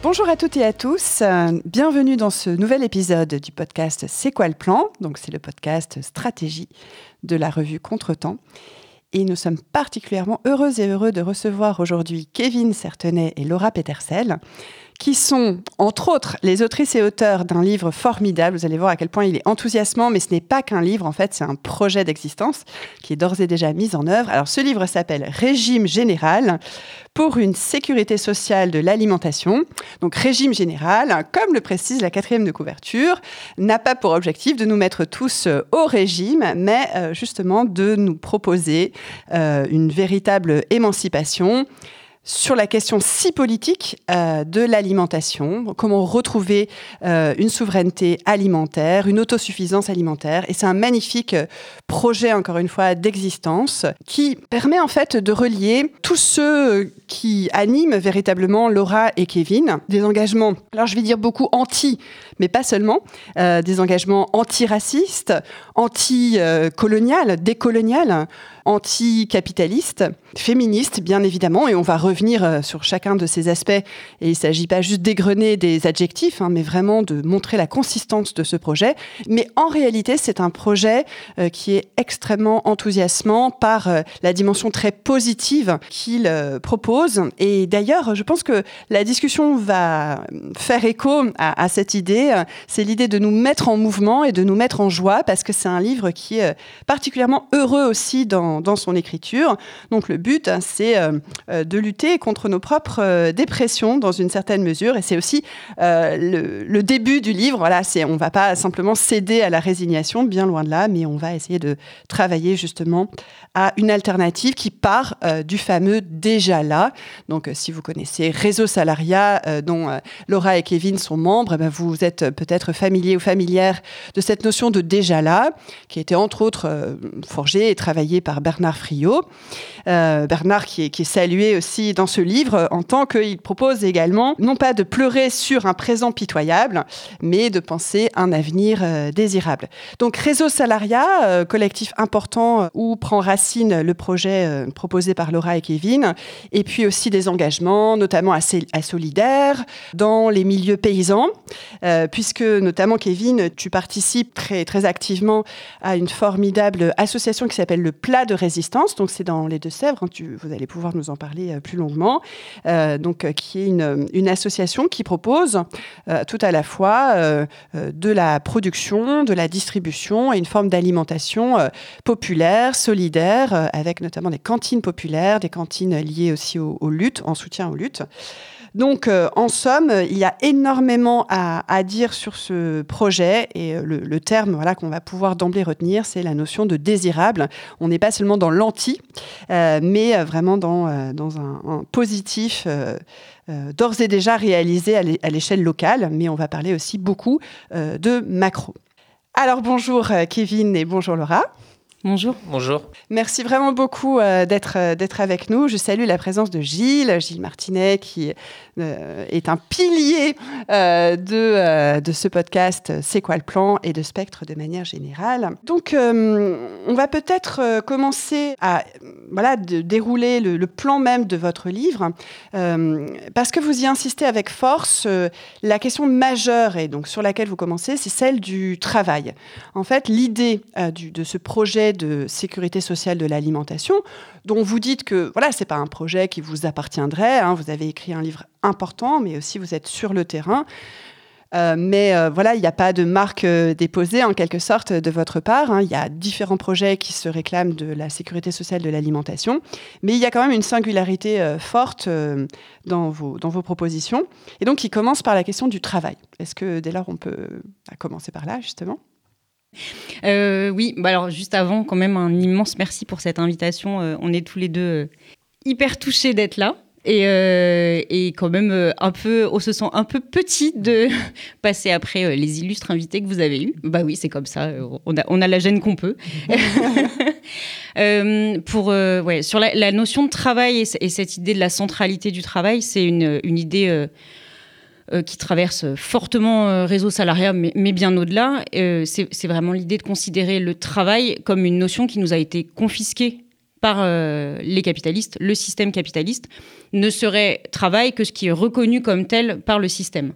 Bonjour à toutes et à tous, bienvenue dans ce nouvel épisode du podcast C'est quoi le plan? Donc c'est le podcast stratégie de la revue Contretemps. Et nous sommes particulièrement heureux et heureux de recevoir aujourd'hui Kevin Certenay et Laura Petersel qui sont, entre autres, les autrices et auteurs d'un livre formidable. Vous allez voir à quel point il est enthousiasmant, mais ce n'est pas qu'un livre, en fait, c'est un projet d'existence qui est d'ores et déjà mis en œuvre. Alors, ce livre s'appelle Régime général pour une sécurité sociale de l'alimentation. Donc, régime général, comme le précise la quatrième de couverture, n'a pas pour objectif de nous mettre tous euh, au régime, mais euh, justement de nous proposer euh, une véritable émancipation sur la question si politique euh, de l'alimentation, comment retrouver euh, une souveraineté alimentaire, une autosuffisance alimentaire. Et c'est un magnifique euh, projet, encore une fois, d'existence qui permet en fait de relier tous ceux qui animent véritablement Laura et Kevin, des engagements, alors je vais dire beaucoup anti, mais pas seulement, des engagements antiracistes, anti-colonial, décolonial, anti-capitaliste, féministe bien évidemment, et on va revenir euh, sur chacun de ces aspects. Et il ne s'agit pas juste d'égrener des adjectifs, hein, mais vraiment de montrer la consistance de ce projet. Mais en réalité, c'est un projet euh, qui est extrêmement enthousiasmant par euh, la dimension très positive qu'il propose. Et d'ailleurs, je pense que la discussion va faire écho à, à cette idée. C'est l'idée de nous mettre en mouvement et de nous mettre en joie, parce que c'est un livre qui est particulièrement heureux aussi dans dans, son écriture. Donc le but, hein, c'est euh, euh, de lutter contre nos propres euh, dépressions dans une certaine mesure. Et c'est aussi le, début du livre. Voilà, c'est, on ne va pas simplement céder à la résignation, bien loin de là, mais on va essayer de travailler justement à une alternative qui part du fameux déjà là. Donc si vous connaissez Réseau Salariat, dont Laura et Kevin sont membres, eh ben, vous êtes peut-être familier ou familière de cette notion de déjà là, qui a été entre autres forgée et travaillée par Bernard Friot. Euh, Bernard qui est, salué aussi dans ce livre en tant qu'il propose également non pas de pleurer sur un présent pitoyable, mais de penser un avenir euh, désirable. Donc Réseau Salariat, euh, collectif important où prend racine le projet proposé par Laura et Kevin, et puis aussi des engagements, notamment à, à Solidaire, dans les milieux paysans, puisque notamment Kevin, tu participes très, très activement à une formidable association qui s'appelle le Plat de résistance. Donc, c'est dans les Deux-Sèvres. Hein, vous allez pouvoir nous en parler euh, plus longuement. Euh, donc, euh, qui est une, une, association qui propose tout à la fois de la production, de la distribution et une forme d'alimentation populaire, solidaire, avec notamment des cantines populaires, des cantines liées aussi aux, aux luttes, en soutien aux luttes. Donc, euh, en somme, il y a énormément à, dire sur ce projet et euh, le, terme voilà, qu'on va pouvoir d'emblée retenir, c'est la notion de désirable. On n'est pas seulement dans l'anti, euh, mais vraiment dans, dans un, positif. d'ores et déjà réalisé à l'échelle locale, mais on va parler aussi beaucoup de macro. Alors bonjour Kevin et bonjour Laura. Bonjour. Bonjour. Merci vraiment beaucoup d'être d'être avec nous. Je salue la présence de Gilles, Gilles Martinet, qui euh, est un pilier euh, de, euh, de ce podcast C'est quoi le plan et de Spectre de manière générale. Donc, on va peut-être commencer à voilà, de dérouler le, plan même de votre livre, parce que vous y insistez avec force. la question majeure, et donc sur laquelle vous commencez, c'est celle du travail. En fait, l'idée de ce projet de sécurité sociale de l'alimentation, dont vous dites que voilà, c'est pas un projet qui vous appartiendrait. Hein. vous avez écrit un livre important, mais aussi vous êtes sur le terrain. Euh, mais euh, voilà, il n'y a pas de marque euh, déposée en quelque sorte de votre part. Hein. Il y a différents projets qui se réclament de la sécurité sociale de l'alimentation, mais il y a quand même une singularité forte dans, vos, dans vos propositions, et donc qui commence par la question du travail. Est-ce que dès lors on peut bah, commencer par là justement? Oui, bah alors juste avant, quand même, un immense merci pour cette invitation. on est tous les deux hyper touchés d'être là. Euh, et, quand même euh, un peu, on se sent un peu petit de passer après euh, les illustres invités que vous avez eus. Bah oui, c'est comme ça, on a, on a la gêne qu'on peut. pour, ouais, sur la, notion de travail et, cette idée de la centralité du travail, c'est une, une, idée qui traverse fortement réseau salariat, mais, bien au-delà. c'est vraiment l'idée de considérer le travail comme une notion qui nous a été confisquée par les capitalistes, le système capitaliste, ne serait travail que ce qui est reconnu comme tel par le système.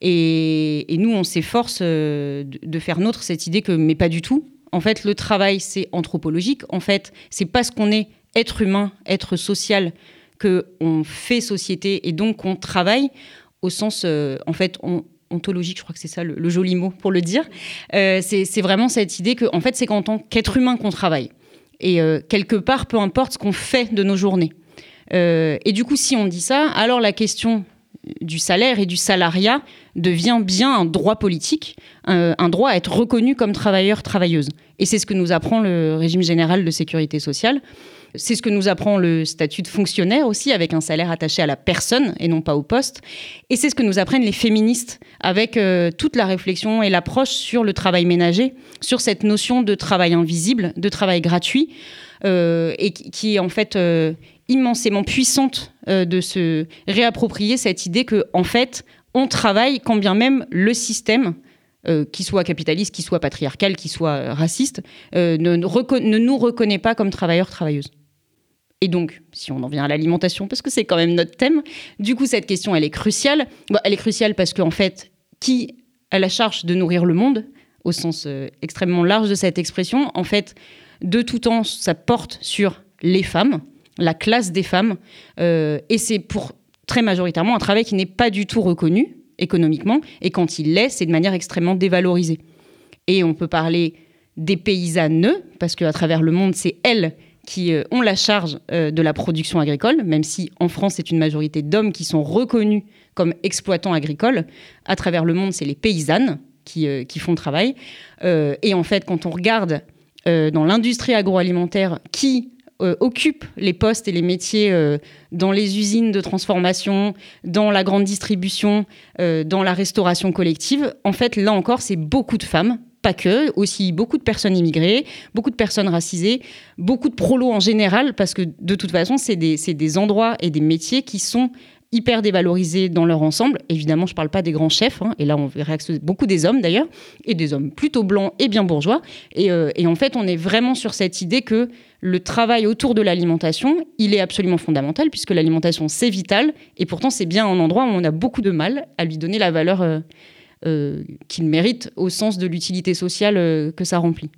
Et, nous, on s'efforce euh, de faire nôtre cette idée que, mais pas du tout. En fait, le travail, c'est anthropologique. En fait, c'est parce qu'on est être humain, être social, qu'on fait société et donc qu'on travaille au sens, euh, en fait, ontologique, je crois que c'est ça le, joli mot pour le dire. Euh, c'est vraiment cette idée que, en fait, c'est qu'en tant qu'être humain qu'on travaille. Et quelque part, peu importe ce qu'on fait de nos journées. Euh, et du coup, si on dit ça, alors la question du salaire et du salariat devient bien un droit politique, un, droit à être reconnu comme travailleur, travailleuse. Et c'est ce que nous apprend le régime général de sécurité sociale. C'est ce que nous apprend le statut de fonctionnaire aussi, avec un salaire attaché à la personne et non pas au poste. Et c'est ce que nous apprennent les féministes, avec euh, toute la réflexion et l'approche sur le travail ménager, sur cette notion de travail invisible, de travail gratuit, euh, et qui, est en fait immensément puissante euh, de se réapproprier cette idée que, en fait, on travaille quand bien même le système, euh, qui soit capitaliste, qui soit patriarcal, qui soit euh, raciste, ne, ne, nous reconnaît pas comme travailleurs, travailleuses. Et donc, si on en vient à l'alimentation, parce que c'est quand même notre thème, du coup, cette question, elle est cruciale. elle est cruciale parce qu'en fait, qui a la charge de nourrir le monde, au sens extrêmement large de cette expression, en fait, de tout temps, ça porte sur les femmes la classe des femmes. Euh, et c'est pour très majoritairement un travail qui n'est pas du tout reconnu économiquement. Et quand il l'est, c'est de manière extrêmement dévalorisée. Et on peut parler des paysannes, parce qu'à travers le monde, c'est elles qui euh, ont la charge euh, de la production agricole, même si en France, c'est une majorité d'hommes qui sont reconnus comme exploitants agricoles. À travers le monde, c'est les paysannes qui, qui, font le travail. et en fait, quand on regarde dans l'industrie agroalimentaire qui euh, occupent les postes et les métiers euh, dans les usines de transformation, dans la grande distribution, euh, dans la restauration collective, en fait, là encore, c'est beaucoup de femmes pas que, aussi beaucoup de personnes immigrées, beaucoup de personnes racisées, beaucoup de prolos en général, parce que de toute façon, c'est des, des, endroits et des métiers qui sont hyper dévalorisés dans leur ensemble. Évidemment, je ne parle pas des grands chefs, hein, et là on verra beaucoup des hommes d'ailleurs, et des hommes plutôt blancs et bien bourgeois. Et, euh, et, en fait, on est vraiment sur cette idée que le travail autour de l'alimentation, il est absolument fondamental, puisque l'alimentation, c'est vital, et pourtant c'est bien un endroit où on a beaucoup de mal à lui donner la valeur euh, qu'il mérite au sens de l'utilité sociale que ça remplit.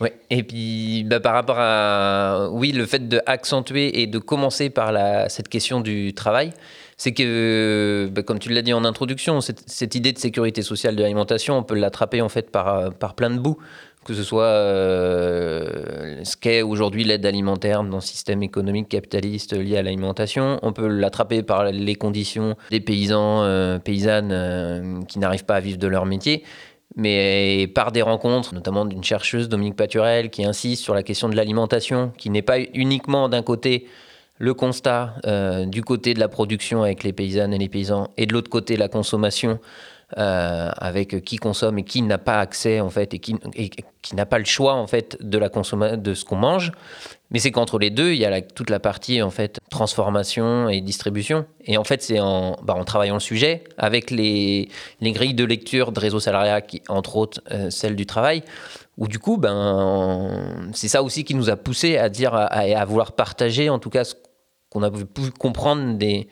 Ouais, et puis bah, par rapport à oui, le fait d'accentuer et de commencer par cette question du travail, c'est que, bah, comme tu l'as dit en introduction, cette, idée de sécurité sociale de l'alimentation, on peut l'attraper en fait par plein de bouts, que ce soit euh, ce qu'est aujourd'hui l'aide alimentaire dans le système économique capitaliste lié à l'alimentation, on peut l'attraper par les conditions des paysans, euh, paysannes euh, qui n'arrivent pas à vivre de leur métier mais par des rencontres, notamment d'une chercheuse, Dominique Paturel, qui insiste sur la question de l'alimentation, qui n'est pas uniquement d'un côté le constat du côté de la production avec les paysannes et les paysans, et de l'autre côté la consommation euh, avec qui consomme et qui n'a pas accès en fait et qui, n'a pas le choix en fait de la de ce qu'on mange. Mais c'est qu'entre les deux, il y a toute la partie en fait transformation et distribution. Et en fait, c'est en, bah, travaillant le sujet avec les, les, grilles de lecture de réseau salariat, entre autres euh, celle du travail, où du coup, ben, c'est ça aussi qui nous a poussé à dire, à, à vouloir partager en tout cas ce qu'on a pu comprendre des,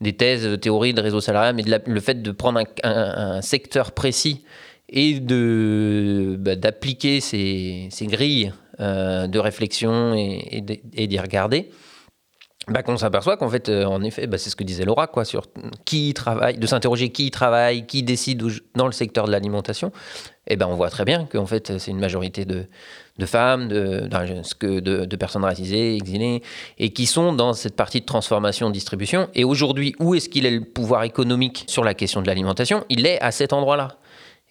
des thèses, théories de réseau salarial, mais le fait de prendre un, secteur précis et de bah, d'appliquer ces, ces, grilles euh, de réflexion et, d'y regarder, bah, qu'on s'aperçoit qu'en fait, euh, en effet, bah, c'est ce que disait Laura, quoi, sur qui travaille, de s'interroger qui travaille, qui décide dans le secteur de l'alimentation. Et ben, on voit très bien qu'en fait, c'est une majorité de, de femmes, de, personnes racisées, exilées, et qui sont dans cette partie de transformation-distribution. Et aujourd'hui, où est-ce qu'il est le pouvoir économique sur la question de l'alimentation? Il est à cet endroit-là.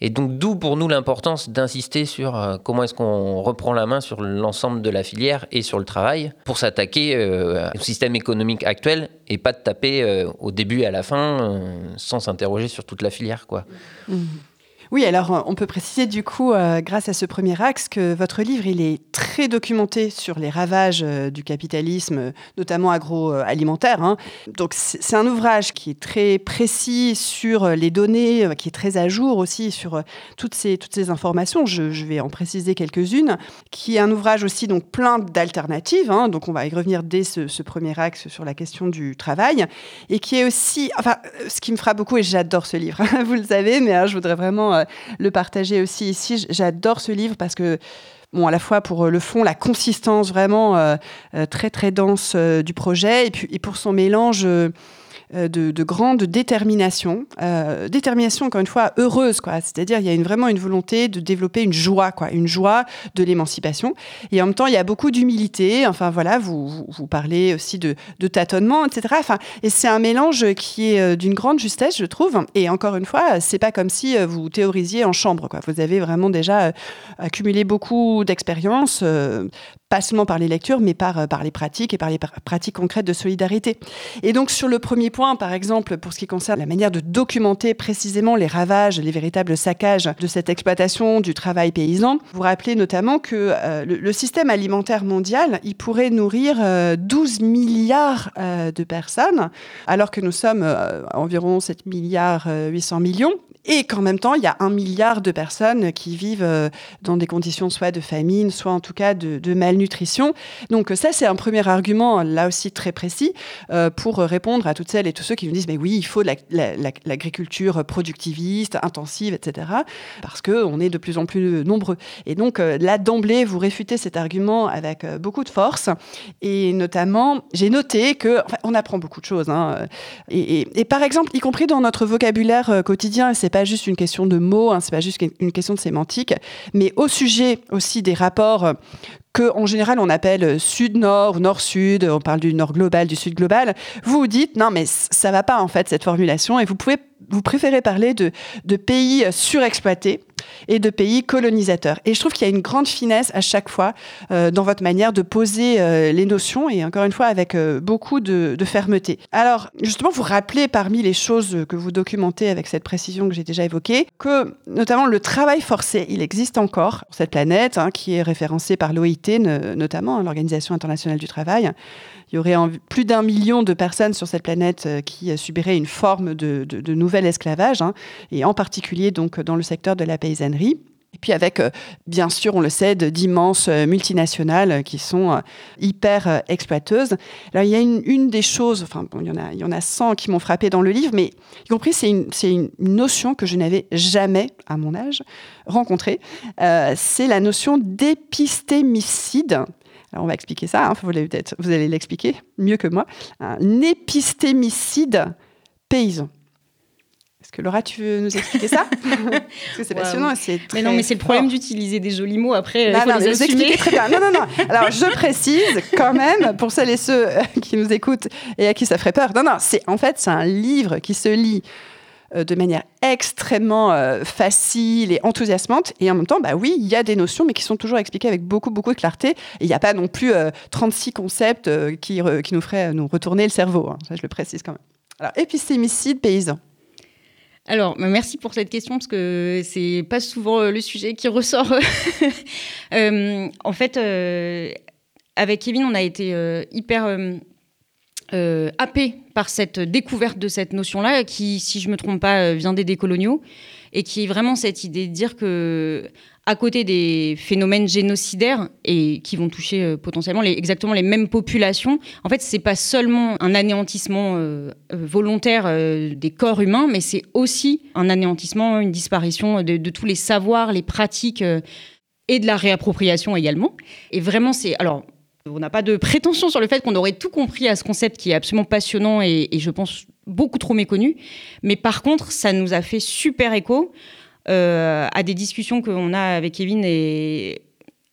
Et donc d'où pour nous l'importance d'insister sur euh, comment est-ce qu'on reprend la main sur l'ensemble de la filière et sur le travail pour s'attaquer euh, au système économique actuel et pas de taper euh, au début et à la fin sans s'interroger sur toute la filière. quoi. Mmh. Oui, alors euh, on peut préciser du coup, euh, grâce à ce premier axe, que votre livre, il est très documenté sur les ravages euh, du capitalisme, notamment agroalimentaire. Hein. Donc c'est un ouvrage qui est très précis sur les données, qui est très à jour aussi sur toutes ces, toutes ces informations. Je, vais en préciser quelques-unes, qui est un ouvrage aussi donc plein d'alternatives. Hein. donc on va y revenir dès ce, premier axe sur la question du travail, et qui est aussi, enfin, ce qui me fera beaucoup, et j'adore ce livre, vous le savez, mais hein, je voudrais vraiment euh, le partager aussi ici. J'adore ce livre parce que bon, à la fois pour euh, le fond, la consistance vraiment euh, très très dense du projet, et puis et pour son mélange de, grande détermination. Euh, détermination, encore une fois, heureuse, quoi. C'est-à-dire, il y a vraiment une volonté de développer une joie, quoi, une joie de l'émancipation. Et en même temps, il y a beaucoup d'humilité. Enfin, voilà, vous, vous, parlez aussi de, tâtonnement, etc. Enfin, et c'est un mélange qui est euh, d'une grande justesse, je trouve. Et encore une fois, c'est pas comme si vous théorisiez en chambre, quoi. Vous avez vraiment déjà accumulé beaucoup d'expérience, pas seulement par les lectures, mais par, par les pratiques et par les pratiques concrètes de solidarité. Et donc, sur le premier point, par exemple, pour ce qui concerne la manière de documenter précisément les ravages, les véritables saccages de cette exploitation du travail paysan, vous rappelez notamment que euh, le, système alimentaire mondial, il pourrait nourrir 12 euh, milliards euh, de personnes, alors que nous sommes environ 7 milliards 800 millions et qu'en même temps, il y a un milliard de personnes qui vivent euh, dans des conditions soit de famine, soit en tout cas de, malnutrition. Donc ça, c'est un premier argument, là aussi très précis, euh, pour répondre à toutes celles et tous ceux qui nous disent, mais oui, il faut l'agriculture productiviste, intensive, etc., parce qu'on est de plus en plus nombreux. Et donc euh, là, d'emblée, vous réfutez cet argument avec beaucoup de force. Et notamment, j'ai noté que, on apprend beaucoup de choses. Hein, et, et, par exemple, y compris dans notre vocabulaire quotidien, c'est pas juste une question de mots, hein, c'est pas juste une question de sémantique, mais au sujet aussi des rapports que en général on appelle sud-nord, nord-sud, on parle du nord global, du sud global, vous vous dites non mais ça va pas en fait cette formulation et vous pouvez vous préférez parler de pays surexploités et de pays colonisateurs. Et je trouve qu'il y a une grande finesse à chaque fois euh, dans votre manière de poser euh, les notions et encore une fois avec euh, beaucoup de, fermeté. Alors justement, vous rappelez parmi les choses que vous documentez avec cette précision que j'ai déjà évoquée que notamment le travail forcé, il existe encore sur cette planète hein, qui est référencée par l'OIT notamment, hein, l'Organisation internationale du travail il y aurait plus d'un million de personnes sur cette planète qui subiraient une forme de, nouvel esclavage, hein, et en particulier donc dans le secteur de la paysannerie. Et puis avec, euh, bien sûr, on le sait, d'immenses euh, multinationales qui sont hyper exploiteuses. Alors il y a une, des choses, enfin il y en a, il y en a 100 qui m'ont frappé dans le livre, mais y compris c'est une, une, notion que je n'avais jamais, à mon âge, rencontrée. c'est la notion d'épistémicide. Alors on va expliquer ça, hein, vous allez l'expliquer mieux que moi. Un épistémicide paysan. Est-ce que Laura, tu veux nous expliquer ça Parce que c'est passionnant. C'est mais non, mais c'est le problème d'utiliser des jolis mots après. Non, il faut non, les vous expliquez très bien. Non, non, non. Alors, je précise quand même, pour celles et ceux qui nous écoutent et à qui ça ferait peur. Non, non, c'est en fait, c'est un livre qui se lit euh, de manière extrêmement euh, facile et enthousiasmante. Et en même temps, bah oui, il y a des notions, mais qui sont toujours expliquées avec beaucoup, beaucoup de clarté. Et il n'y a pas non plus 36 euh, concepts qui, qui, nous feraient nous retourner le cerveau. Hein. Ça, je le précise quand même. Alors, épistémicide paysan. Alors, merci pour cette question parce que c'est pas souvent le sujet qui ressort. en fait, avec Kevin, on a été hyper euh, happé par cette découverte de cette notion-là, qui, si je me trompe pas, euh, vient des décoloniaux, et qui est vraiment cette idée de dire que, à côté des phénomènes génocidaires et qui vont toucher euh, potentiellement exactement les mêmes populations, en fait, c'est pas seulement un anéantissement volontaire des corps humains, mais c'est aussi un anéantissement, une disparition de, tous les savoirs, les pratiques et de la réappropriation également. Et vraiment, c'est alors On n'a pas de prétention sur le fait qu'on aurait tout compris à ce concept qui est absolument passionnant et, je pense beaucoup trop méconnu. Mais par contre, ça nous a fait super écho euh, à des discussions qu'on a avec Kevin et,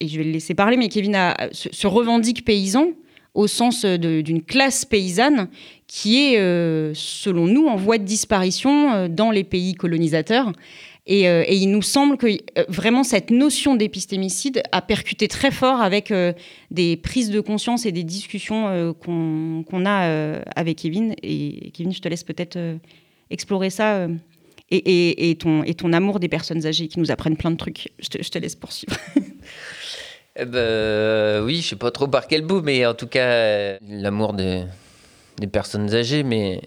je vais le laisser parler, mais Kevin se, revendique paysan au sens d'une classe paysanne qui est, euh, selon nous, en voie de disparition euh, dans les pays colonisateurs. Euh, et, il nous semble que euh, vraiment cette notion d'épistémicide a percuté très fort avec euh, des prises de conscience et des discussions qu'on a avec Kevin. Et Kevin, je te laisse peut-être explorer ça. Et, ton, amour des personnes âgées qui nous apprennent plein de trucs. Je te, laisse poursuivre. eh ben, oui, je sais pas trop par quel bout, mais en tout cas, l'amour des, personnes âgées, mais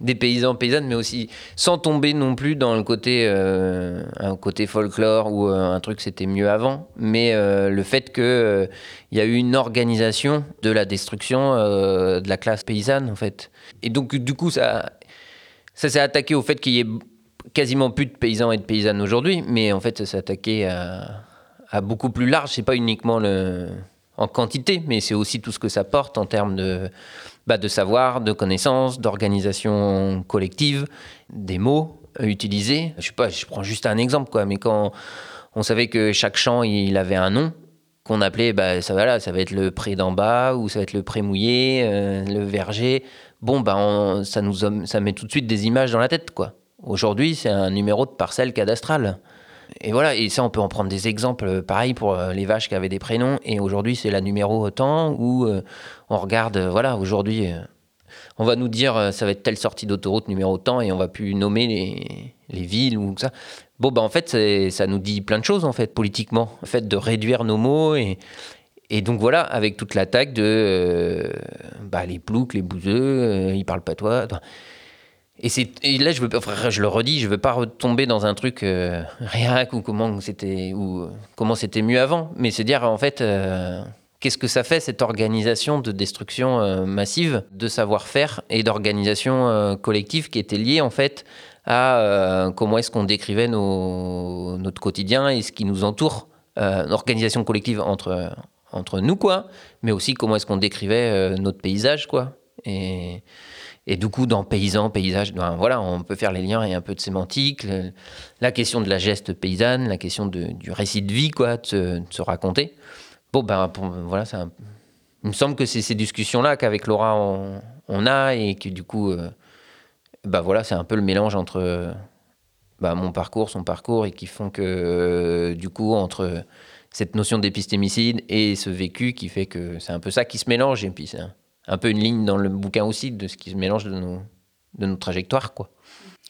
des paysans paysannes, mais aussi sans tomber non plus dans le côté, euh, un côté folklore ou euh, un truc c'était mieux avant, mais euh, le fait qu'il il y a eu une organisation de la destruction de la classe paysanne en fait. Et donc du coup ça, ça s'est attaqué au fait qu'il y ait quasiment plus de paysans et de paysannes aujourd'hui, mais en fait ça attaqué à, beaucoup plus large, c'est pas uniquement le, en quantité, mais c'est aussi tout ce que ça porte en termes de bah, de savoir, de connaissances, d'organisation collective, des mots utilisés. Je pas, je prends juste un exemple, quoi, mais quand on savait que chaque champ, il avait un nom, qu'on appelait, bah, ça, va ça va être le pré d'en bas, ou ça va être le pré mouillé, euh, le verger. Bon, bah, ça, nous, ça met tout de suite des images dans la tête, quoi. Aujourd'hui, c'est un numéro de parcelle cadastrale. Et voilà, et ça, on peut en prendre des exemples euh, pareil pour euh, les vaches qui avaient des prénoms. Et aujourd'hui, c'est la numéro autant, où euh, on regarde, voilà, aujourd'hui, on va nous dire ça va être telle sortie d'autoroute numéro autant, et on va plus nommer les, les villes ou ça. Bon, bah en fait, ça nous dit plein de choses, en fait, politiquement. Le fait de réduire nos mots et. Donc voilà, avec toute l'attaque de bah, les ploucs, les bouseux, ils parlent pas toi. Et, là, je, le redis, je ne veux pas retomber dans un truc euh, ou comment c'était ou euh, comment c'était mieux avant, mais se dire en fait, euh, qu'est-ce que ça fait cette organisation de destruction euh, massive de savoir-faire et d'organisation collective qui était liée en fait à comment est-ce qu'on décrivait notre quotidien et ce qui nous entoure, organisation collective entre entre nous quoi, mais aussi comment est-ce qu'on décrivait notre paysage quoi. Et du coup, dans paysan, paysage, ben voilà, on peut faire les liens et un peu de sémantique, la question de la geste paysanne, la question du récit de vie, quoi, de se, raconter. Bon, ben voilà, il me semble que c'est ces discussions-là qu'avec Laura on, a et que du coup, euh, ben voilà, c'est un peu le mélange entre ben, mon parcours, son parcours et qui font que euh, du coup, entre cette notion d'épistémicide et ce vécu qui fait que c'est un peu ça qui se mélange et peu une ligne dans le bouquin aussi de ce qui se mélange de nos, de nos trajectoires. Quoi.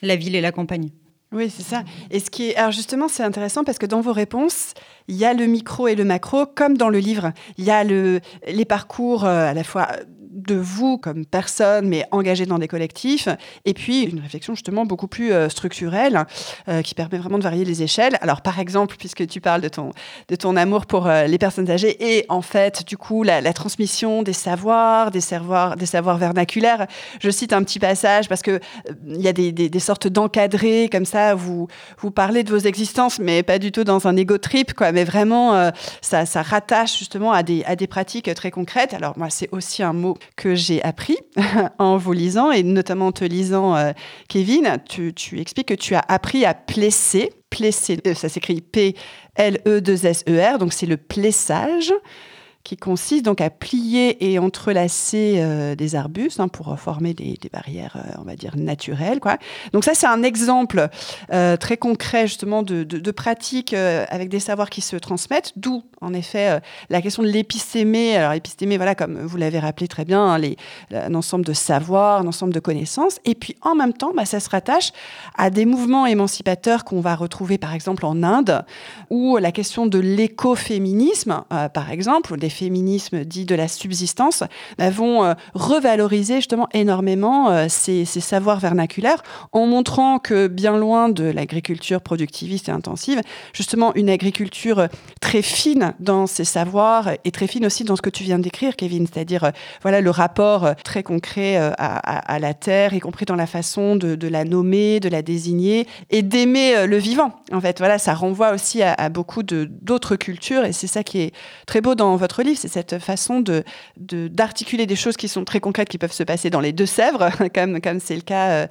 La ville et la campagne. Oui, c'est ça. Et ce qui est, alors justement, c'est intéressant parce que dans vos réponses, il y a le micro et le macro, comme dans le livre. Il y a le, les parcours euh, à la fois de vous comme personne, mais engagée dans des collectifs, et puis une réflexion justement beaucoup plus euh, structurelle euh, qui permet vraiment de varier les échelles. Alors par exemple, puisque tu parles de ton, amour pour euh, les personnes âgées et en fait du coup la, transmission des savoirs, des savoirs, vernaculaires, je cite un petit passage parce que il y a des, sortes d'encadrés comme ça, vous, vous parlez de vos existences, mais pas du tout dans un ego trip, quoi, mais vraiment ça, ça rattache justement à des, à des pratiques très concrètes. Alors moi c'est aussi un mot que j'ai appris en vous lisant, et notamment en te lisant, euh, Kevin, tu, expliques que tu as appris à plesser. Plesser, euh, ça s'écrit P-L-E-2-S-E-R, donc c'est le plessage qui consiste donc à plier et entrelacer euh, des arbustes hein, pour former des, barrières, euh, on va dire, naturelles. Donc ça, c'est un exemple euh, très concret justement de, de, pratiques avec des savoirs qui se transmettent, d'où en effet la question de l'épistémé. Alors épistémé, voilà, comme vous l'avez rappelé très bien, hein, un ensemble de savoirs, un ensemble de connaissances. Et puis en même temps, bah, ça se rattache à des mouvements émancipateurs qu'on va retrouver par exemple en Inde, où la question de l'écoféminisme, par exemple, des féminismes dits de la subsistance bah, vont euh, revaloriser justement énormément euh, ces, savoirs vernaculaires en montrant que bien loin de l'agriculture productiviste et intensive, justement une agriculture euh, très fine dans ses savoirs et très fine aussi dans ce que tu viens décrire, Kevin, c'est-à-dire voilà le rapport très concret à, la terre, y compris dans la façon de, la nommer, de la désigner et d'aimer le vivant. En fait, voilà, ça renvoie aussi à, à beaucoup d'autres cultures et c'est ça qui est très beau dans votre livre, c'est cette façon d'articuler des choses qui sont très concrètes, qui peuvent se passer dans les Deux-Sèvres, comme comme c'est le cas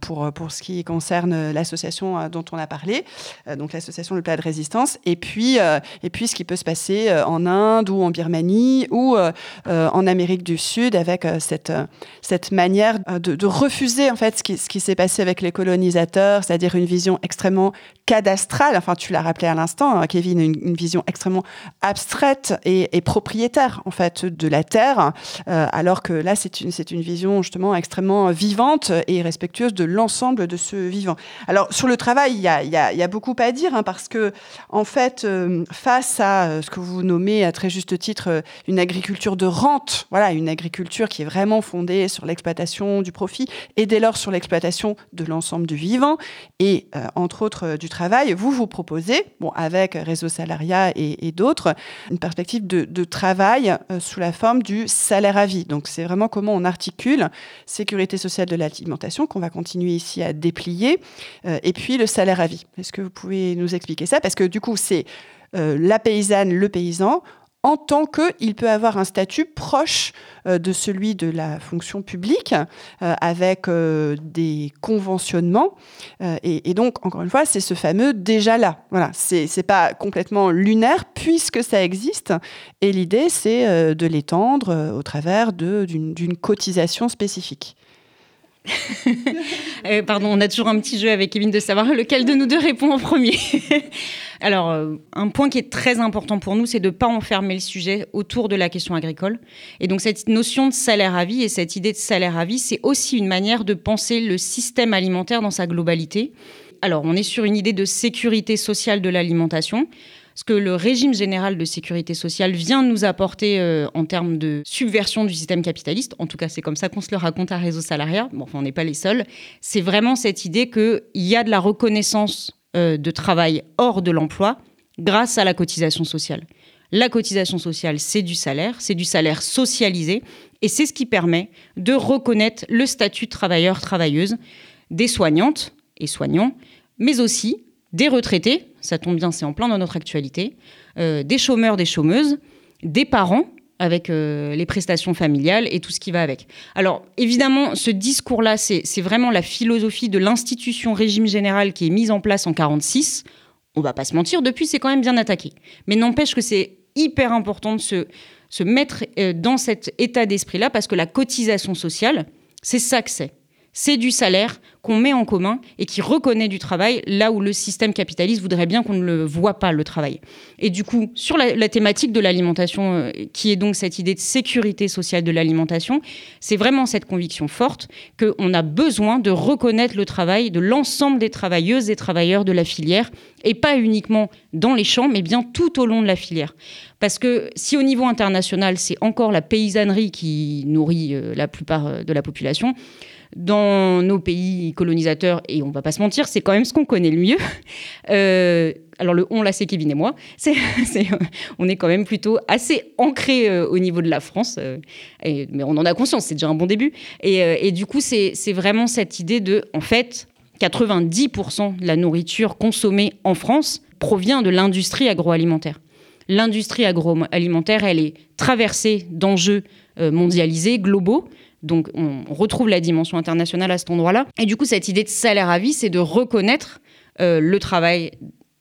pour pour ce qui concerne l'association dont on a parlé, donc l'association Le Plat de Résistance, et puis et puis ce qui peut se passer en Inde ou en Birmanie ou en Amérique du Sud avec cette cette manière de, refuser en fait ce qui, ce qui s'est passé avec les colonisateurs, c'est-à-dire une vision extrêmement cadastrale. Enfin, tu l'as rappelé à l'instant, hein, Kevin, une, vision extrêmement abstraite et, propriétaire en fait de la terre, euh, alors que là, c'est une, une vision justement extrêmement vivante et respectueuse de l'ensemble de ce vivant. Alors sur le travail, il y a, y a, beaucoup à dire hein, parce que en fait, euh, face à euh, ce que vous nommez à très juste titre une agriculture de rente, voilà, une agriculture qui est vraiment fondée sur l'exploitation du profit et dès lors sur l'exploitation de l'ensemble du vivant et entre autres du travail, vous vous proposez, bon, avec Réseau Salariat et, d'autres, une perspective de, travail euh, sous la forme du salaire à vie. Donc c'est vraiment comment on articule sécurité sociale de l'alimentation qu'on va continuer ici à déplier, euh, et puis le salaire à vie. Est-ce que vous pouvez nous expliquer ça? Parce que du coup, c'est euh, la paysanne, le paysan en tant qu'il peut avoir un statut proche euh, de celui de la fonction publique, euh, avec euh, des conventionnements. Et, donc, encore une fois, c'est ce fameux déjà là. Voilà, c'est pas complètement lunaire puisque ça existe. Et l'idée, c'est de l'étendre au travers d'une cotisation spécifique. pardon, on a toujours un petit jeu avec Kevin de savoir lequel de nous deux répond en premier. Alors, euh, un point qui est très important pour nous, c'est de ne pas enfermer le sujet autour de la question agricole. Et donc, cette notion de salaire à vie et cette idée de salaire à vie, c'est aussi une manière de penser le système alimentaire dans sa globalité. Alors, on est sur une idée de sécurité sociale de l'alimentation ce que le régime général de sécurité sociale vient nous apporter euh, en termes de subversion du système capitaliste, en tout cas c'est comme ça qu'on se le raconte à Réseau Salariat, bon, enfin on n'est pas les seuls, c'est vraiment cette idée qu'il y a de la reconnaissance euh, de travail hors de l'emploi grâce à la cotisation sociale. La cotisation sociale, c'est du salaire, c'est du salaire socialisé, et c'est ce qui permet de reconnaître le statut de travailleur-travailleuse des soignantes et soignants, mais aussi des retraités, ça tombe bien, c'est en plein dans notre actualité, euh, des chômeurs, des chômeuses, des parents avec euh, les prestations familiales et tout ce qui va avec. Alors évidemment, ce discours-là, c'est vraiment la philosophie de l'institution régime général qui est mise en place en 46. On va pas se mentir, depuis c'est quand même bien attaqué. Mais n'empêche que c'est hyper important de se, se mettre euh, dans cet état d'esprit-là parce que la cotisation sociale, c'est ça que c'est c'est du salaire qu'on met en commun et qui reconnaît du travail là où le système capitaliste voudrait bien qu'on ne le voit pas, le travail. Et du coup, sur la, thématique de l'alimentation, euh, qui est donc cette idée de sécurité sociale de l'alimentation, c'est vraiment cette conviction forte qu'on a besoin de reconnaître le travail de l'ensemble des travailleuses et travailleurs de la filière, et pas uniquement dans les champs, mais bien tout au long de la filière. Parce que si au niveau international, c'est encore la paysannerie qui nourrit euh, la plupart euh, de la population, dans nos pays colonisateurs, et on va pas se mentir, c'est quand même ce qu'on connaît le mieux. Euh, alors le on, là, c'est Kevin et moi. On est quand même plutôt assez ancré euh, au niveau de la France, euh, mais on en a conscience, c'est déjà un bon début. Et, du coup, c'est, vraiment cette idée de, en fait, 90% de la nourriture consommée en France provient de l'industrie agroalimentaire. L'industrie agroalimentaire, elle est traversée d'enjeux mondialisés, globaux, donc on retrouve la dimension internationale à cet endroit-là. Et du coup, cette idée de salaire à vie, c'est de reconnaître euh, le travail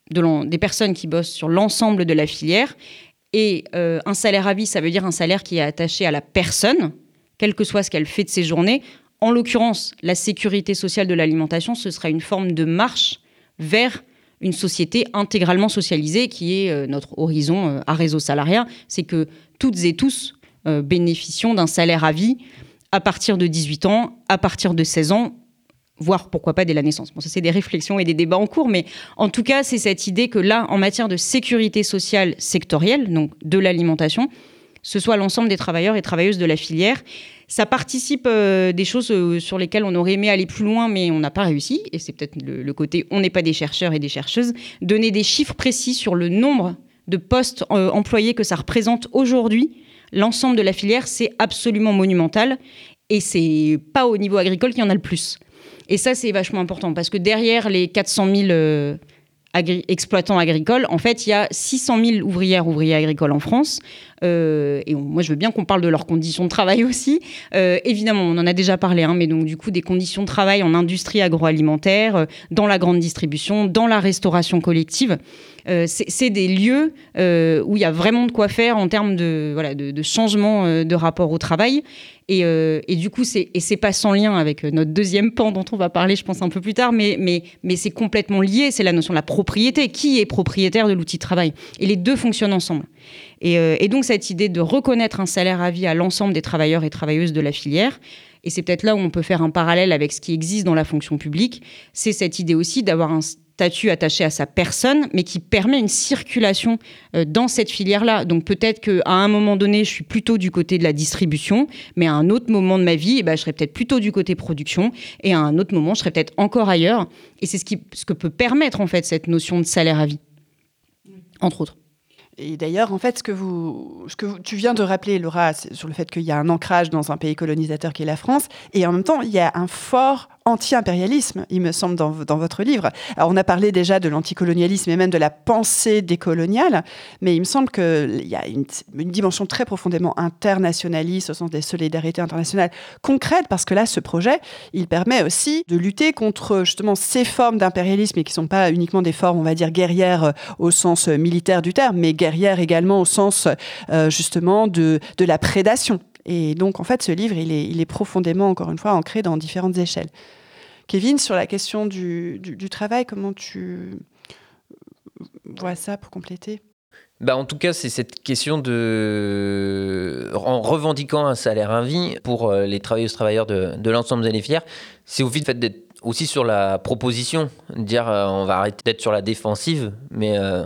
des personnes qui bossent sur l'ensemble de la filière. Et euh, un salaire à vie, ça veut dire un salaire qui est attaché à la personne, quel que soit ce qu'elle fait de ses journées. En l'occurrence, la sécurité sociale de l'alimentation, ce sera une forme de marche vers une société intégralement socialisée qui est euh, notre horizon à réseau salariat. C'est que toutes et tous bénéficions d'un salaire à vie à partir de 18 ans, à partir de 16 ans, voire pourquoi pas dès la naissance. Bon, ça c'est des réflexions et des débats en cours, mais en tout cas, c'est cette idée que là, en matière de sécurité sociale sectorielle, donc de l'alimentation, ce soit l'ensemble des travailleurs et travailleuses de la filière. Ça participe euh, des choses euh, sur lesquelles on aurait aimé aller plus loin, mais on n'a pas réussi. Et c'est peut-être le, côté on n'est pas des chercheurs et des chercheuses. Donner des chiffres précis sur le nombre de postes euh, employés que ça représente aujourd'hui l'ensemble de la filière, c'est absolument monumental. Et c'est pas au niveau agricole qu'il y en a le plus. Et ça, c'est vachement important parce que derrière les 400 000 euh, exploitants agricoles. En fait, il y a 600 000 ouvrières, ouvriers agricoles en France. Euh, et moi, je veux bien qu'on parle de leurs conditions de travail aussi. Euh, évidemment, on en a déjà parlé, hein, mais donc du coup, des conditions de travail en industrie agroalimentaire, dans la grande distribution, dans la restauration collective. C'est des lieux où il y a vraiment de quoi faire en termes de, de, changement de rapport au travail. Et, et, du coup, c'est et pas sans lien avec notre deuxième pan dont on va parler, je pense un peu plus tard, mais mais mais c'est complètement lié. C'est la notion de la propriété. Qui est propriétaire de l'outil de travail? Et les deux fonctionnent ensemble. Euh, et, donc cette idée de reconnaître un salaire à vie à l'ensemble des travailleurs et travailleuses de la filière, et c'est peut-être là où on peut faire un parallèle avec ce qui existe dans la fonction publique, c'est cette idée aussi d'avoir un statut attaché à sa personne, mais qui permet une circulation euh, dans cette filière-là. Donc peut-être qu'à un moment donné, je suis plutôt du côté de la distribution, mais à un autre moment de ma vie, eh ben, je serai peut-être plutôt du côté production, et à un autre moment, je serai peut-être encore ailleurs. Et c'est ce, qui, ce que peut permettre en fait cette notion de salaire à vie, entre autres. Et d'ailleurs, en fait, ce que, vous, ce que tu viens de rappeler, Laura, sur le fait qu'il y a un ancrage dans un pays colonisateur qui est la France, et en même temps, il y a un fort anti-impérialisme, il me semble, dans, votre livre. Alors, on a parlé déjà de l'anticolonialisme et même de la pensée décoloniale, mais il me semble qu'il y a une, une, dimension très profondément internationaliste au sens des solidarités internationales concrètes, parce que là, ce projet, il permet aussi de lutter contre justement ces formes d'impérialisme et qui ne sont pas uniquement des formes, on va dire, guerrières euh, au sens euh, militaire du terme, mais guerrières également au sens euh, justement de, de la prédation. Et donc, en fait, ce livre, il est, profondément, encore une fois, ancré dans différentes échelles. Kevin, sur la question du, travail, comment tu vois ça pour compléter? Bah en tout cas, c'est cette question de. En revendiquant un salaire à vie pour euh, les travailleuses travailleurs de, l'ensemble des filières, c'est au fait d'être aussi sur la proposition, dire euh, on va arrêter d'être sur la défensive mais, euh,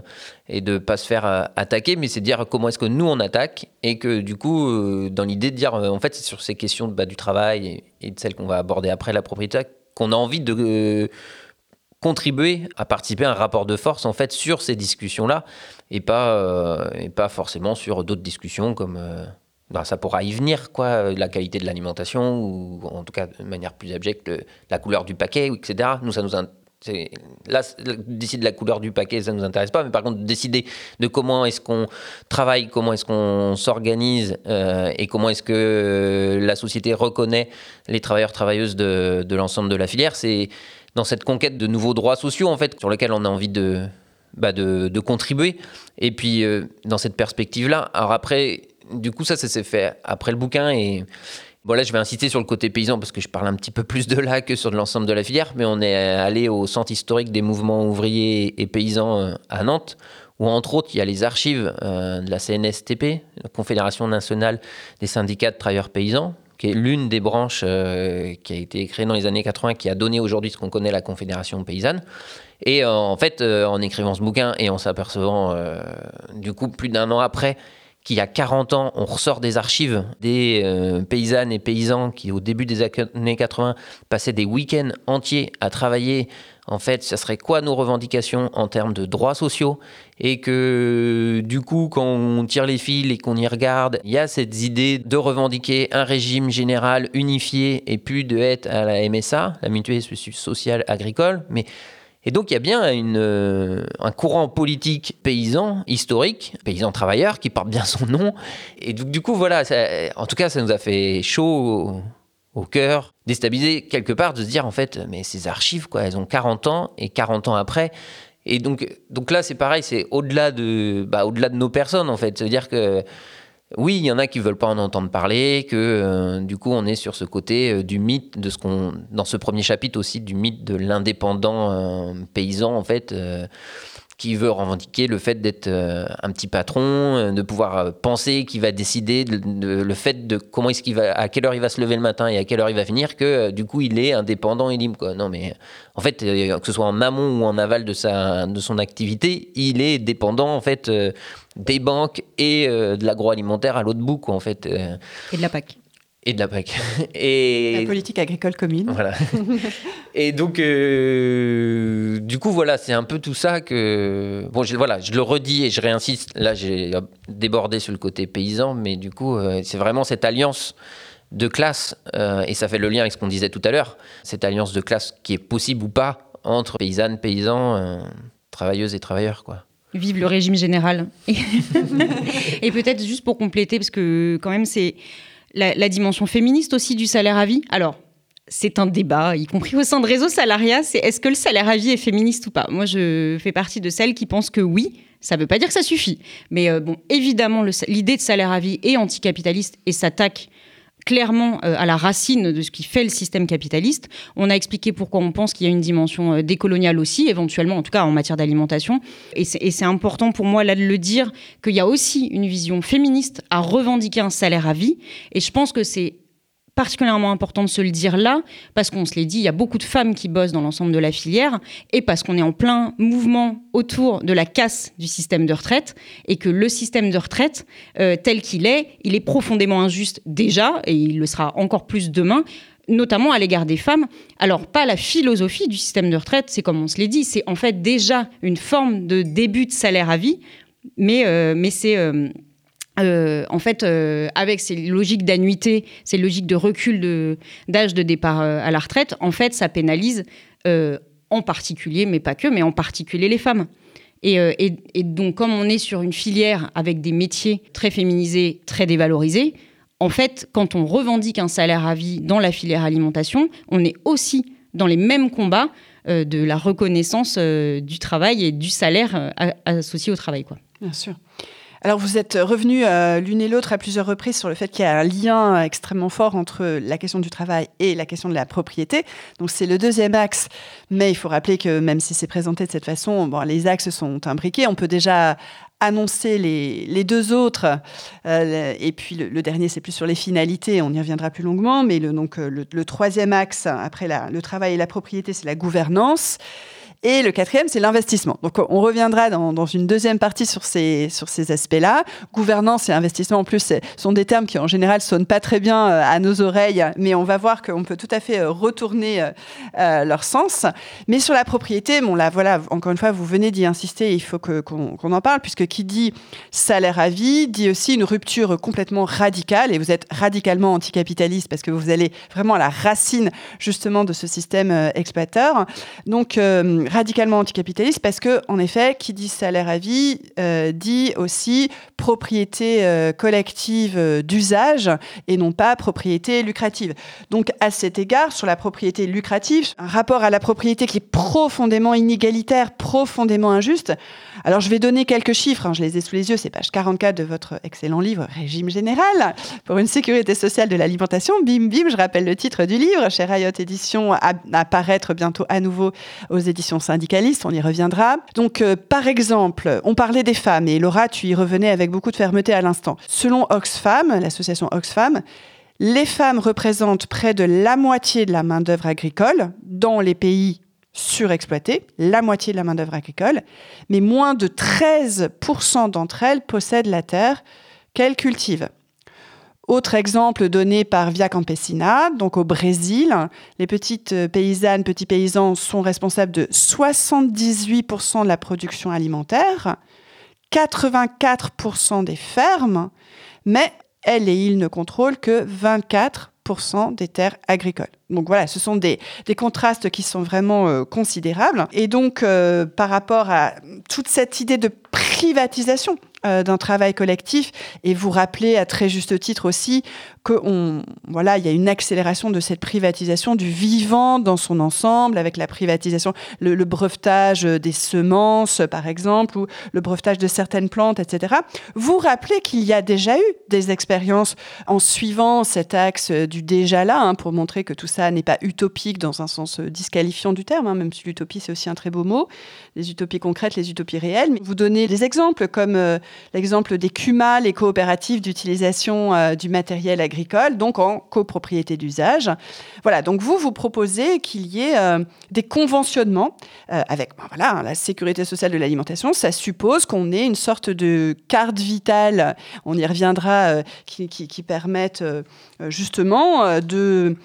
et de pas se faire euh, attaquer, mais c'est dire comment est-ce que nous on attaque et que du coup, dans l'idée de dire en fait c'est sur ces questions bah, du travail et, de celles qu'on va aborder après la propriété qu'on a envie de contribuer à participer à un rapport de force en fait sur ces discussions-là et pas, et pas forcément sur d'autres discussions comme ben, ça pourra y venir, quoi, la qualité de l'alimentation, ou en tout cas de manière plus abjecte, la couleur du paquet, etc. Nous, ça nous Là, décider de la couleur du paquet, ça ne nous intéresse pas, mais par contre, décider de comment est-ce qu'on travaille, comment est-ce qu'on s'organise euh, et comment est-ce que la société reconnaît les travailleurs, travailleuses de, de l'ensemble de la filière, c'est dans cette conquête de nouveaux droits sociaux, en fait, sur lesquels on a envie de, bah de, de, contribuer. Et puis, euh, dans cette perspective-là, alors après, du coup, ça, ça s'est fait après le bouquin. Et bon, là, je vais insister sur le côté paysan parce que je parle un petit peu plus de là que sur l'ensemble de la filière. Mais on est allé au centre historique des mouvements ouvriers et paysans euh, à Nantes, où entre autres, il y a les archives euh, de la CNSTP, la Confédération nationale des syndicats de travailleurs paysans, qui est l'une des branches euh, qui a été créée dans les années 80, qui a donné aujourd'hui ce qu'on connaît la Confédération paysanne. Et en fait, en écrivant ce bouquin et en s'apercevant, du coup, plus d'un an après, qu'il y a 40 ans, on ressort des archives des euh, paysannes et paysans qui, au début des années 80, passaient des week-ends entiers à travailler. En fait, ça serait quoi nos revendications en termes de droits sociaux? Et que, du coup, quand on tire les fils et qu'on y regarde, il y a cette idée de revendiquer un régime général unifié et plus de être à la MSA, la mutualité sociale agricole. Mais et donc il y a bien euh, un courant politique paysan, historique, paysan travailleur, qui porte bien son nom. Et du, coup, voilà, en tout cas, ça nous a fait chaud au, cœur, déstabilisé quelque part, de se dire, en fait, mais ces archives, quoi, elles ont 40 ans, et 40 ans après, et donc, donc là, c'est pareil, c'est au-delà de, bah, au-delà de nos personnes, en fait. C'est-à-dire que oui, il y en a qui veulent pas en entendre parler, que euh, du coup on est sur ce côté euh, du mythe de ce qu'on dans ce premier chapitre aussi du mythe de l'indépendant euh, paysan en fait qui veut revendiquer le fait d'être un petit patron, de pouvoir penser qu'il va décider de, le fait de comment est-ce qu'il va à quelle heure il va se lever le matin et à quelle heure il va finir que du coup il est indépendant et libre quoi. Non mais en fait que ce soit en amont ou en aval de sa de son activité, il est dépendant en fait des banques et euh, de l'agroalimentaire à l'autre bout, quoi, en fait. Euh. Et de la PAC. Et de la PAC. et... La politique agricole commune. Voilà. et donc, euh, du coup, voilà, c'est un peu tout ça que. Bon, je, voilà, je le redis et je réinsiste. Là, j'ai débordé sur le côté paysan, mais du coup, c'est vraiment cette alliance de classe, et ça fait le lien avec ce qu'on disait tout à l'heure, cette alliance de classe qui est possible ou pas entre paysannes, paysans travailleuses et travailleurs, quoi. Vive le régime général. et peut-être juste pour compléter, parce que quand même, c'est la, dimension féministe aussi du salaire à vie. Alors, c'est un débat, y compris au sein de Réseau Salariat, c'est est-ce que le salaire à vie est féministe ou pas? Moi, je fais partie de celles qui pensent que oui. Ça ne veut pas dire que ça suffit. Mais euh, bon, évidemment, l'idée de salaire à vie est anticapitaliste et s'attaque clairement euh, à la racine de ce qui fait le système capitaliste. On a expliqué pourquoi on pense qu'il y a une dimension euh, décoloniale aussi, éventuellement, en tout cas en matière d'alimentation. Et c'est important pour moi là de le dire qu'il y a aussi une vision féministe à revendiquer un salaire à vie. Et je pense que c'est particulièrement important de se le dire là, parce qu'on se l'est dit, il y a beaucoup de femmes qui bossent dans l'ensemble de la filière, et parce qu'on est en plein mouvement autour de la casse du système de retraite, et que le système de retraite, euh, tel qu'il est, il est profondément injuste déjà, et il le sera encore plus demain notamment à l'égard des femmes. Alors, pas la philosophie du système de retraite, c'est comme on se l'est dit, c'est en fait déjà une forme de début de salaire à vie, mais, euh, mais c'est... Euh, euh, en fait, euh, avec ces logiques d'annuité, ces logiques de recul d'âge de, départ euh, à la retraite, en fait, ça pénalise en particulier, mais pas que, mais en particulier les femmes. Et, donc, comme on est sur une filière avec des métiers très féminisés, très dévalorisés, en fait, quand on revendique un salaire à vie dans la filière alimentation, on est aussi dans les mêmes combats de la reconnaissance du travail et du salaire associé au travail. Bien sûr. Alors vous êtes revenus euh, l'une et l'autre à plusieurs reprises sur le fait qu'il y a un lien extrêmement fort entre la question du travail et la question de la propriété. Donc c'est le deuxième axe, mais il faut rappeler que même si c'est présenté de cette façon, bon, les axes sont imbriqués. On peut déjà annoncer les, deux autres. Euh, et puis le, dernier, c'est plus sur les finalités, on y reviendra plus longuement. Mais le, donc, le, troisième axe, après le travail et la propriété, c'est la gouvernance. Et le quatrième, c'est l'investissement. Donc, on reviendra dans, une deuxième partie sur ces, sur ces aspects-là. Gouvernance et investissement, en plus, sont des termes qui, en général, sonnent pas très bien euh, à nos oreilles, mais on va voir qu'on peut tout à fait euh, retourner euh, leur sens. Mais sur la propriété, bon, là, voilà, encore une fois, vous venez d'y insister, il faut qu'on en parle, puisque qui dit salaire à vie dit aussi une rupture complètement radicale, et vous êtes radicalement anticapitaliste parce que vous allez vraiment à la racine, justement, de ce système exploiteur. Donc, radicalement anticapitaliste parce que, en effet, qui dit salaire à vie euh, dit aussi propriété euh, collective euh, d'usage et non pas propriété lucrative. Donc, à cet égard, sur la propriété lucrative, un rapport à la propriété qui est profondément inégalitaire, profondément injuste. Alors, je vais donner quelques chiffres, hein, je les ai sous les yeux, c'est page 44 de votre excellent livre Régime général pour une sécurité sociale de l'alimentation. Bim, bim, je rappelle le titre du livre, chez Riot Édition, à apparaître bientôt à nouveau aux éditions syndicaliste, on y reviendra. Donc, euh, par exemple, on parlait des femmes, et Laura, tu y revenais avec beaucoup de fermeté à l'instant. Selon Oxfam, l'association Oxfam, les femmes représentent près de la moitié de la main-d'œuvre agricole dans les pays surexploités, la moitié de la main-d'œuvre agricole, mais moins de 13% d'entre elles possèdent la terre qu'elles cultivent. Autre exemple donné par Via Campesina, donc au Brésil, les petites euh, paysannes, petits paysans sont responsables de 78% de la production alimentaire, 84% des fermes, mais elles et ils ne contrôlent que 24% des terres agricoles. Donc voilà, ce sont des, contrastes qui sont vraiment euh, considérables. Et donc, euh, par rapport à toute cette idée de privatisation euh, d'un travail collectif et vous rappelez à très juste titre aussi que voilà, il y a une accélération de cette privatisation du vivant dans son ensemble avec la privatisation, le, brevetage des semences par exemple ou le brevetage de certaines plantes, etc. Vous rappelez qu'il y a déjà eu des expériences en suivant cet axe du déjà là hein, pour montrer que tout ça n'est pas utopique dans un sens disqualifiant du terme, hein, même si l'utopie c'est aussi un très beau mot, les utopies concrètes, les utopies réelles. Vous donnez des exemples comme euh, l'exemple des CUMA, les coopératives d'utilisation euh, du matériel agricole, donc en copropriété d'usage. Voilà, donc vous, vous proposez qu'il y ait euh, des conventionnements euh, avec ben voilà, la sécurité sociale de l'alimentation. Ça suppose qu'on ait une sorte de carte vitale, on y reviendra, qui, qui, permettent justement de,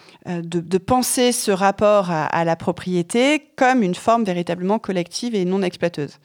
penser ce rapport à, la propriété comme une forme véritablement collective et non exploiteuse.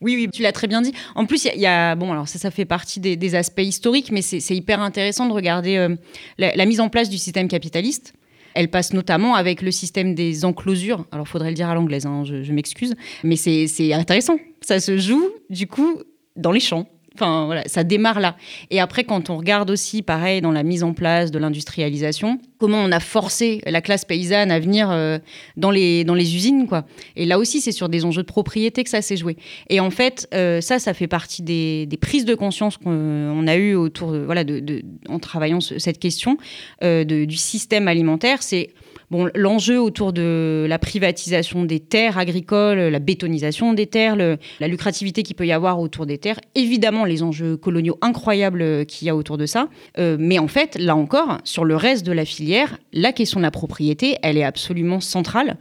Oui, oui, tu l'as très bien dit. En plus, il y, a, bon, alors ça, fait partie des, aspects historiques, mais c'est hyper intéressant de regarder euh, la, mise en place du système capitaliste. elle passe notamment avec le système des enclosures. Alors, faudrait le dire à l'anglaise, hein, je, je m'excuse. Mais c'est intéressant. Ça se joue, du coup, dans les champs. Enfin, voilà, ça démarre là. Et après, quand on regarde aussi, pareil, dans la mise en place de l'industrialisation, comment on a forcé la classe paysanne à venir euh, dans, les, dans les usines, quoi. Et là aussi, c'est sur des enjeux de propriété que ça s'est joué. Et en fait, euh, ça, ça fait partie des, prises de conscience qu'on a eues autour de, voilà, de, en travaillant cette question euh, du système alimentaire. C'est Bon, l'enjeu autour de la privatisation des terres agricoles, la bétonisation des terres, la lucrativité qu'il peut y avoir autour des terres, évidemment les enjeux coloniaux incroyables qu'il y a autour de ça. Euh, mais en fait, là encore, sur le reste de la filière, la question de la propriété, elle est absolument centrale.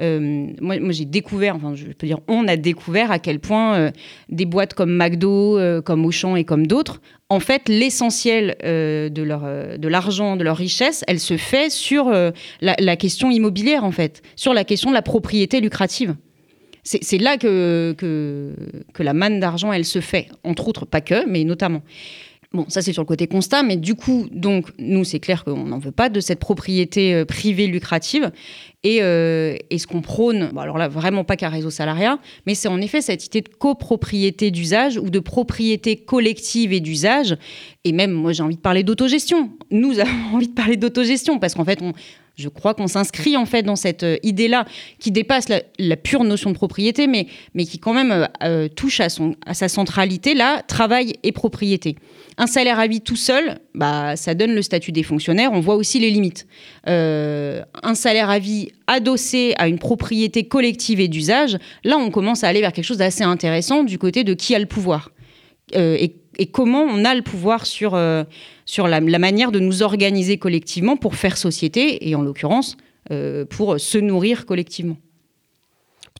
Euh, moi, j'ai découvert, enfin, je peux dire, on a découvert à quel point euh, des boîtes comme McDo, euh, comme Auchan et comme d'autres, en fait, l'essentiel de leur de l'argent, de leur richesse, elle se fait sur la, question immobilière, en fait, sur la question de la propriété lucrative. C'est là que, que, que la manne d'argent, elle se fait, entre autres, pas que, mais notamment. Bon, ça c'est sur le côté constat, mais du coup, donc nous c'est clair qu'on n'en veut pas de cette propriété euh, privée lucrative. Et, euh, et ce qu'on prône, alors là vraiment pas qu'à réseau salariat, mais c'est en effet cette idée de copropriété d'usage ou de propriété collective et d'usage. Et même, moi j'ai envie de parler d'autogestion. Nous avons envie de parler d'autogestion parce qu'en fait, on, je crois qu'on s'inscrit en fait dans cette euh, idée-là qui dépasse la, pure notion de propriété, mais, qui quand même touche à, son, à sa centralité, là, travail et propriété. Un salaire à vie tout seul, bah, ça donne le statut des fonctionnaires. On voit aussi les limites. Euh, un salaire à vie adossé à une propriété collective et d'usage, là, on commence à aller vers quelque chose d'assez intéressant du côté de qui a le pouvoir. Euh, et, comment on a le pouvoir sur, euh, sur la, manière de nous organiser collectivement pour faire société, et en l'occurrence, pour se nourrir collectivement.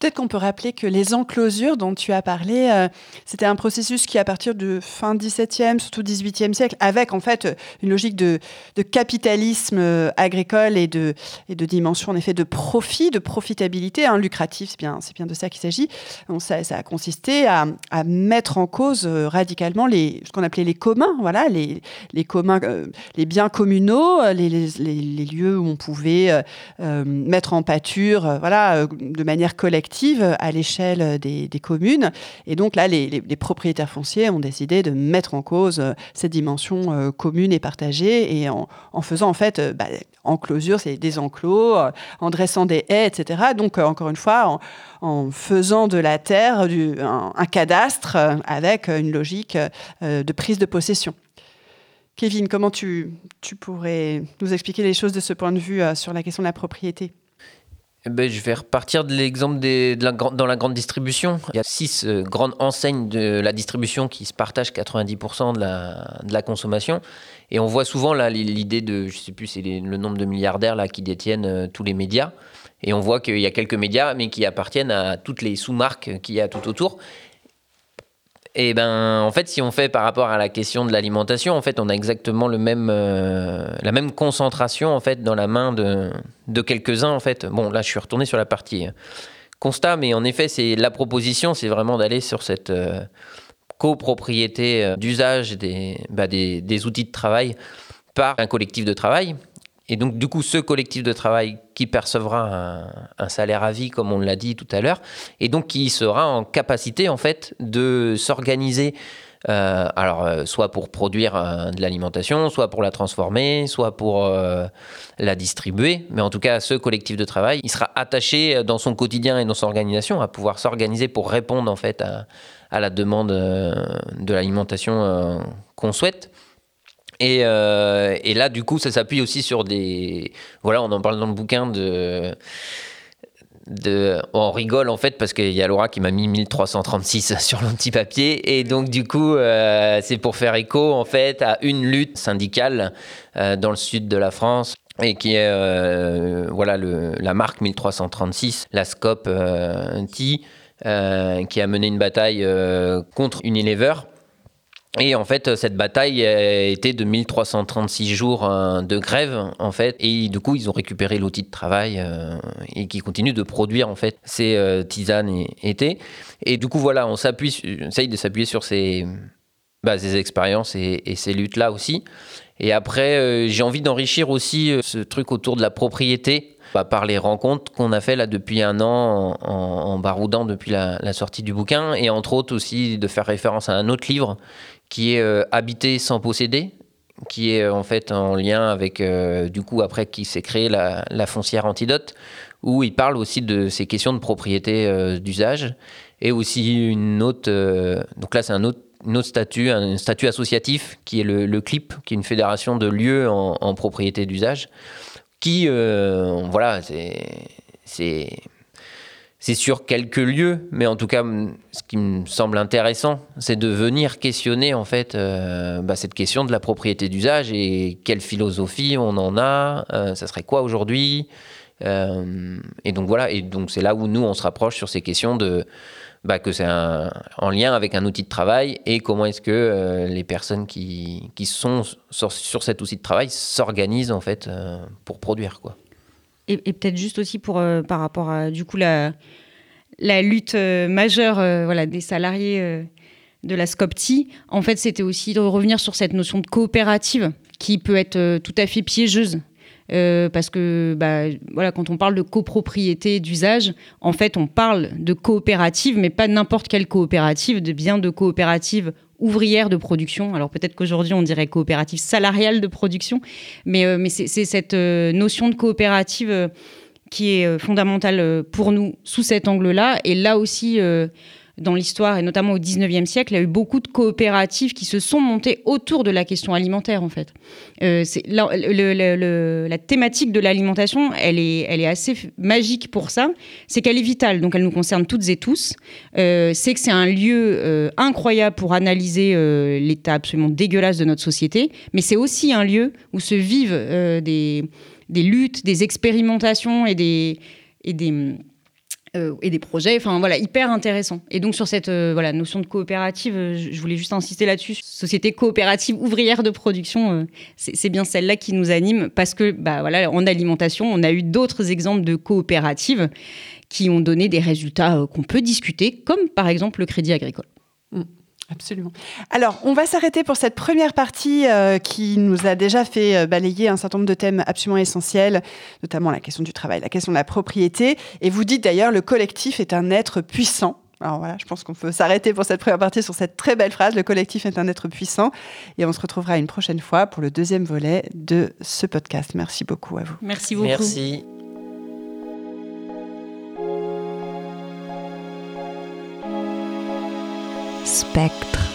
Peut-être qu'on peut rappeler que les enclosures dont tu as parlé, euh, c'était un processus qui, à partir de fin 17e, surtout 18e siècle, avec en fait une logique de, capitalisme euh, agricole et de, et de dimension en effet de profit, de profitabilité hein, lucrative, c'est bien, bien de ça qu'il s'agit. ça, a consisté à, mettre en cause euh, radicalement les, ce qu'on appelait les communs, voilà, les, les communs, les biens communaux, les, les, lieux où on pouvait mettre en pâture, voilà, de manière collective à l'échelle des, communes. Et donc là, les, propriétaires fonciers ont décidé de mettre en cause euh, cette dimension euh, commune et partagée et en, faisant en fait, euh, bah, en closure, c'est des enclos, en dressant des haies, etc. Donc encore une fois, en, faisant de la terre un, cadastre avec une logique de prise de possession. Kevin, comment tu, pourrais nous expliquer les choses de ce point de vue sur la question de la propriété? Eh ben, je vais repartir de l'exemple dans la grande distribution. Il y a six euh, grandes enseignes de la distribution qui se partagent 90% de la, consommation. Et on voit souvent l'idée de, je sais plus, c'est le nombre de milliardaires là, qui détiennent euh, tous les médias. Et on voit qu'il y a quelques médias, mais qui appartiennent à toutes les sous-marques qu'il y a tout autour. Et ben, en fait, si on fait par rapport à la question de l'alimentation, en fait, on a exactement euh, la même concentration en fait dans la main de, quelques-uns. En fait, bon, là, je suis retourné sur la partie euh, constat, mais en effet, c'est la proposition, c'est vraiment d'aller sur cette euh, copropriété d'usage bah, des outils de travail par un collectif de travail et donc, du coup, ce collectif de travail qui percevra un, salaire à vie, comme on l'a dit tout à l'heure, et donc qui sera en capacité, en fait, de s'organiser. Euh, alors, euh, soit pour produire euh, de l'alimentation, soit pour la transformer, soit pour la distribuer. Mais en tout cas, ce collectif de travail, il sera attaché dans son quotidien et dans son organisation à pouvoir s'organiser pour répondre, en fait, à, à la demande de l'alimentation qu'on souhaite. Euh, et, là, du coup, ça s'appuie aussi sur des. Voilà, on en parle dans le bouquin on rigole en fait parce qu'il y a Laura qui m'a mis 1336 sur l'anti-papier et donc du coup euh, c'est pour faire écho en fait à une lutte syndicale euh, dans le sud de la France et qui est voilà le, la marque 1336, la SCOP T, qui a mené une bataille contre Unilever et en fait, cette bataille était de 1336 jours euh, de grève, en fait. Et du coup, ils ont récupéré l'outil de travail euh, et qui continuent de produire, en fait, ces euh, tisanes et, et Et du coup, voilà, on s'appuie, essaye de s'appuyer sur ces, bah, ces expériences et, ces luttes-là aussi. Et après, j'ai envie d'enrichir aussi ce truc autour de la propriété bah, par les rencontres qu'on a fait là depuis un an en, baroudant depuis la, sortie du bouquin et entre autres aussi de faire référence à un autre livre qui est Habiter sans posséder qui est en fait en lien avec du coup après qui s'est créé la, foncière antidote où il parle aussi de ces questions de propriété d'usage et aussi une autre. Euh, donc là, c'est un autre, statut, un statut associatif qui est le, CLIP, qui est une fédération de lieux en, propriété d'usage, qui, euh, voilà, c'est. C'est sur quelques lieux, mais en tout cas, ce qui me semble intéressant, c'est de venir questionner en fait euh, bah, cette question de la propriété d'usage et quelle philosophie on en a, ça serait quoi aujourd'hui, et donc voilà, et donc c'est là où nous on se rapproche sur ces questions de bah, que c'est en lien avec un outil de travail et comment est-ce que euh, les personnes qui, sont sur, cet outil de travail s'organisent en fait euh, pour produire quoi. Et, peut-être juste aussi pour euh, par rapport à du coup la lutte majeure voilà des salariés de la Scopti, en fait, c'était aussi de revenir sur cette notion de coopérative qui peut être tout à fait piégeuse. Euh, parce que bah, voilà, quand on parle de copropriété d'usage, en fait, on parle de coopérative, mais pas n'importe quelle coopérative, de bien de coopérative ouvrière de production. Alors peut-être qu'aujourd'hui on dirait coopérative salariale de production, mais, euh, mais c'est cette euh, notion de coopérative qui est fondamentale pour nous sous cet angle-là. Et là aussi, dans l'histoire, et notamment au 19e siècle, il y a eu beaucoup de coopératives qui se sont montées autour de la question alimentaire, en fait. Euh, la, thématique de l'alimentation, elle est, assez magique pour ça. C'est qu'elle est vitale, donc elle nous concerne toutes et tous. Euh, c'est que c'est un lieu euh, incroyable pour analyser l'état absolument dégueulasse de notre société, mais c'est aussi un lieu où se vivent des, luttes, des expérimentations. Et des euh, et des projets, enfin voilà, hyper intéressant. Et donc sur cette euh, voilà notion de coopérative, euh, je voulais juste insister là-dessus. Société coopérative ouvrière de production, c'est bien celle-là qui nous anime parce que bah voilà, en alimentation, on a eu d'autres exemples de coopératives qui ont donné des résultats qu'on peut discuter, comme par exemple le Crédit Agricole. Mm. Absolument. Alors, on va s'arrêter pour cette première partie euh, qui nous a déjà fait euh, balayer un certain nombre de thèmes absolument essentiels, notamment la question du travail, la question de la propriété. Et vous dites d'ailleurs, le collectif est un être puissant. Alors voilà, je pense qu'on peut s'arrêter pour cette première partie sur cette très belle phrase. Le collectif est un être puissant. Et on se retrouvera une prochaine fois pour le deuxième volet de ce podcast. Merci beaucoup à vous. Merci beaucoup. Merci. Spectre.